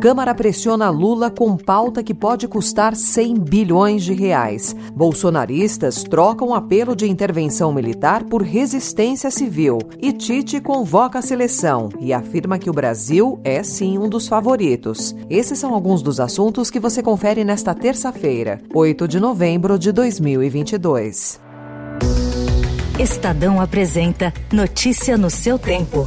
Câmara pressiona Lula com pauta que pode custar 100 bilhões de reais. Bolsonaristas trocam apelo de intervenção militar por resistência civil. E Tite convoca a seleção e afirma que o Brasil é sim um dos favoritos. Esses são alguns dos assuntos que você confere nesta terça-feira, 8 de novembro de 2022. Estadão apresenta Notícia no seu tempo.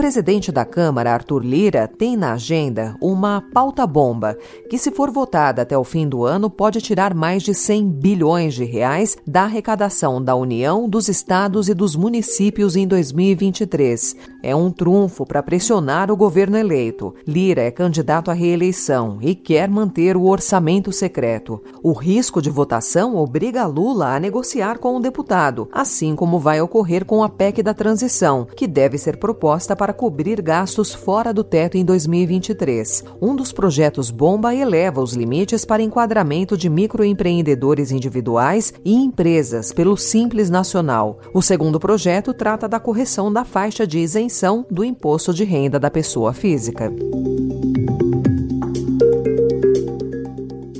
Presidente da Câmara, Arthur Lira, tem na agenda uma pauta-bomba que, se for votada até o fim do ano, pode tirar mais de 100 bilhões de reais da arrecadação da União, dos estados e dos municípios em 2023. É um trunfo para pressionar o governo eleito. Lira é candidato à reeleição e quer manter o orçamento secreto. O risco de votação obriga Lula a negociar com o deputado, assim como vai ocorrer com a PEC da transição, que deve ser proposta para cobrir gastos fora do teto em 2023. Um dos projetos bomba eleva os limites para enquadramento de microempreendedores individuais e empresas pelo Simples Nacional. O segundo projeto trata da correção da faixa de isenção do imposto de renda da pessoa física.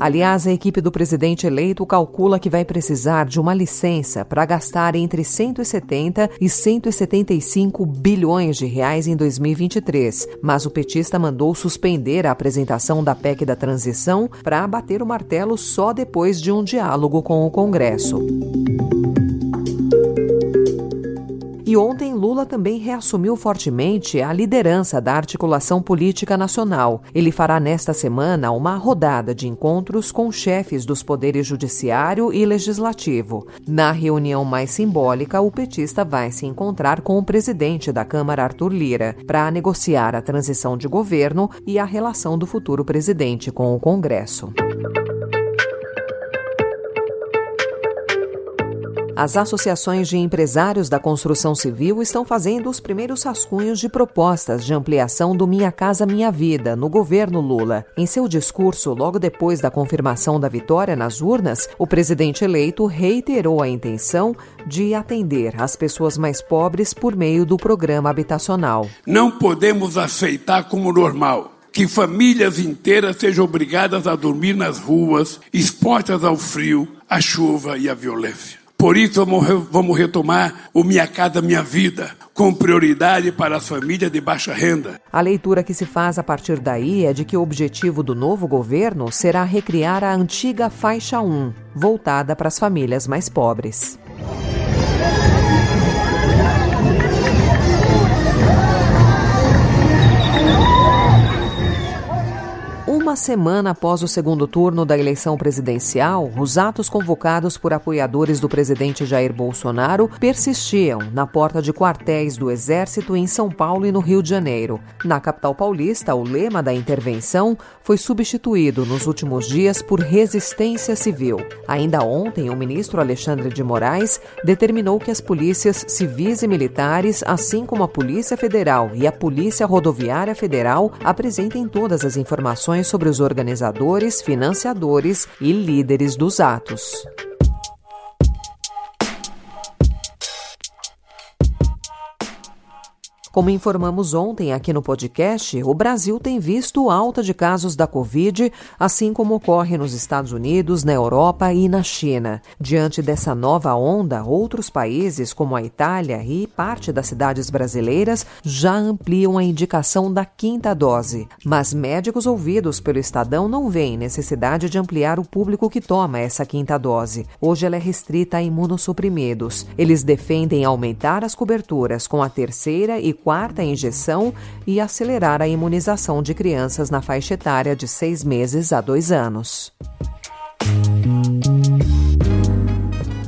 Aliás, a equipe do presidente eleito calcula que vai precisar de uma licença para gastar entre 170 e 175 bilhões de reais em 2023, mas o petista mandou suspender a apresentação da PEC da transição para bater o martelo só depois de um diálogo com o Congresso. E ontem, Lula também reassumiu fortemente a liderança da articulação política nacional. Ele fará nesta semana uma rodada de encontros com chefes dos poderes judiciário e legislativo. Na reunião mais simbólica, o petista vai se encontrar com o presidente da Câmara, Arthur Lira, para negociar a transição de governo e a relação do futuro presidente com o Congresso. As associações de empresários da construção civil estão fazendo os primeiros rascunhos de propostas de ampliação do Minha Casa Minha Vida no governo Lula. Em seu discurso, logo depois da confirmação da vitória nas urnas, o presidente eleito reiterou a intenção de atender as pessoas mais pobres por meio do programa habitacional. Não podemos aceitar como normal que famílias inteiras sejam obrigadas a dormir nas ruas, expostas ao frio, à chuva e à violência. Por isso, vamos retomar o Minha Casa Minha Vida, com prioridade para as famílias de baixa renda. A leitura que se faz a partir daí é de que o objetivo do novo governo será recriar a antiga faixa 1, voltada para as famílias mais pobres. Uma semana após o segundo turno da eleição presidencial, os atos convocados por apoiadores do presidente Jair Bolsonaro persistiam na porta de quartéis do Exército em São Paulo e no Rio de Janeiro. Na capital paulista, o lema da intervenção foi substituído nos últimos dias por resistência civil. Ainda ontem, o ministro Alexandre de Moraes determinou que as polícias civis e militares, assim como a Polícia Federal e a Polícia Rodoviária Federal, apresentem todas as informações sobre sobre os organizadores, financiadores e líderes dos atos. Como informamos ontem aqui no podcast, o Brasil tem visto alta de casos da Covid, assim como ocorre nos Estados Unidos, na Europa e na China. Diante dessa nova onda, outros países, como a Itália e parte das cidades brasileiras, já ampliam a indicação da quinta dose. Mas médicos ouvidos pelo Estadão não veem necessidade de ampliar o público que toma essa quinta dose. Hoje ela é restrita a imunossuprimidos. Eles defendem aumentar as coberturas com a terceira e quarta injeção e acelerar a imunização de crianças na faixa etária de seis meses a dois anos.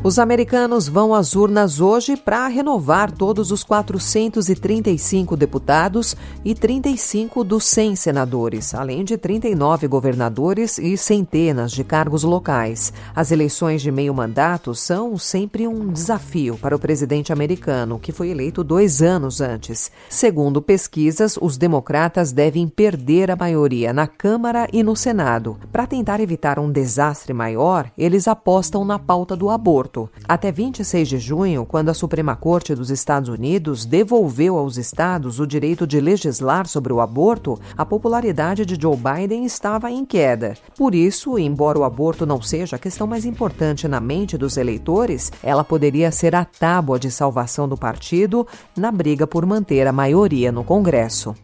Os americanos vão às urnas hoje para renovar todos os 435 deputados e 35 dos 100 senadores, além de 39 governadores e centenas de cargos locais. As eleições de meio mandato são sempre um desafio para o presidente americano, que foi eleito dois anos antes. Segundo pesquisas, os democratas devem perder a maioria na Câmara e no Senado. Para tentar evitar um desastre maior, eles apostam na pauta do aborto aborto. Até 26 de junho, quando a Suprema Corte dos Estados Unidos devolveu aos estados o direito de legislar sobre o aborto, a popularidade de Joe Biden estava em queda. Por isso, embora o aborto não seja a questão mais importante na mente dos eleitores, ela poderia ser a tábua de salvação do partido na briga por manter a maioria no Congresso.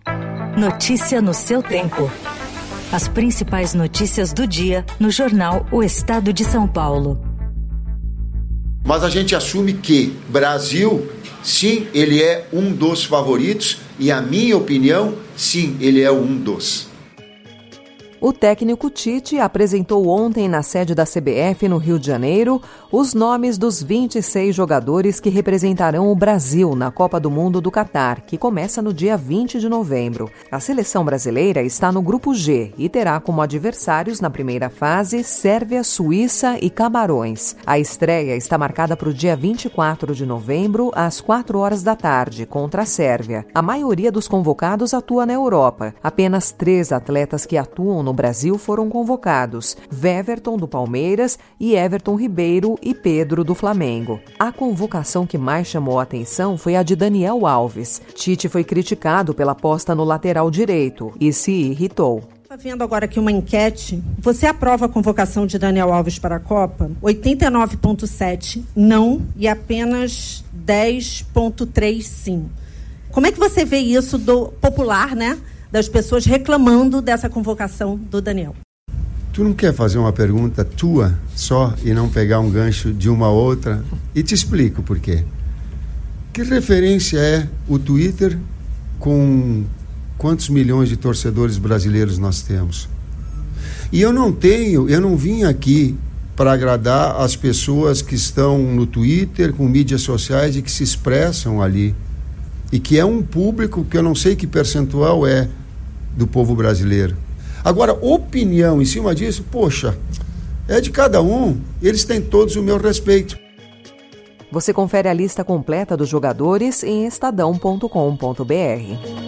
Notícia no seu tempo. As principais notícias do dia no jornal O Estado de São Paulo. Mas a gente assume que Brasil, sim, ele é um dos favoritos e a minha opinião, sim, ele é um dos. O técnico Tite apresentou ontem na sede da CBF no Rio de Janeiro os nomes dos 26 jogadores que representarão o Brasil na Copa do Mundo do Catar, que começa no dia 20 de novembro. A seleção brasileira está no grupo G e terá como adversários na primeira fase Sérvia, Suíça e Camarões. A estreia está marcada para o dia 24 de novembro, às 4 horas da tarde, contra a Sérvia. A maioria dos convocados atua na Europa. Apenas três atletas que atuam no Brasil foram convocados: Weverton do Palmeiras e Everton Ribeiro e Pedro do Flamengo. A convocação que mais chamou a atenção foi a de Daniel Alves. Tite foi criticado pela posta no lateral direito e se irritou. Está vendo agora aqui uma enquete. Você aprova a convocação de Daniel Alves para a Copa? 89,7 não e apenas 10,3 sim. Como é que você vê isso do popular, né? Das pessoas reclamando dessa convocação do Daniel. Tu não quer fazer uma pergunta tua só e não pegar um gancho de uma outra? E te explico por quê. Que referência é o Twitter com quantos milhões de torcedores brasileiros nós temos? E eu não tenho, eu não vim aqui para agradar as pessoas que estão no Twitter, com mídias sociais e que se expressam ali. E que é um público que eu não sei que percentual é do povo brasileiro. Agora, opinião em cima disso, poxa, é de cada um, eles têm todos o meu respeito. Você confere a lista completa dos jogadores em estadão.com.br.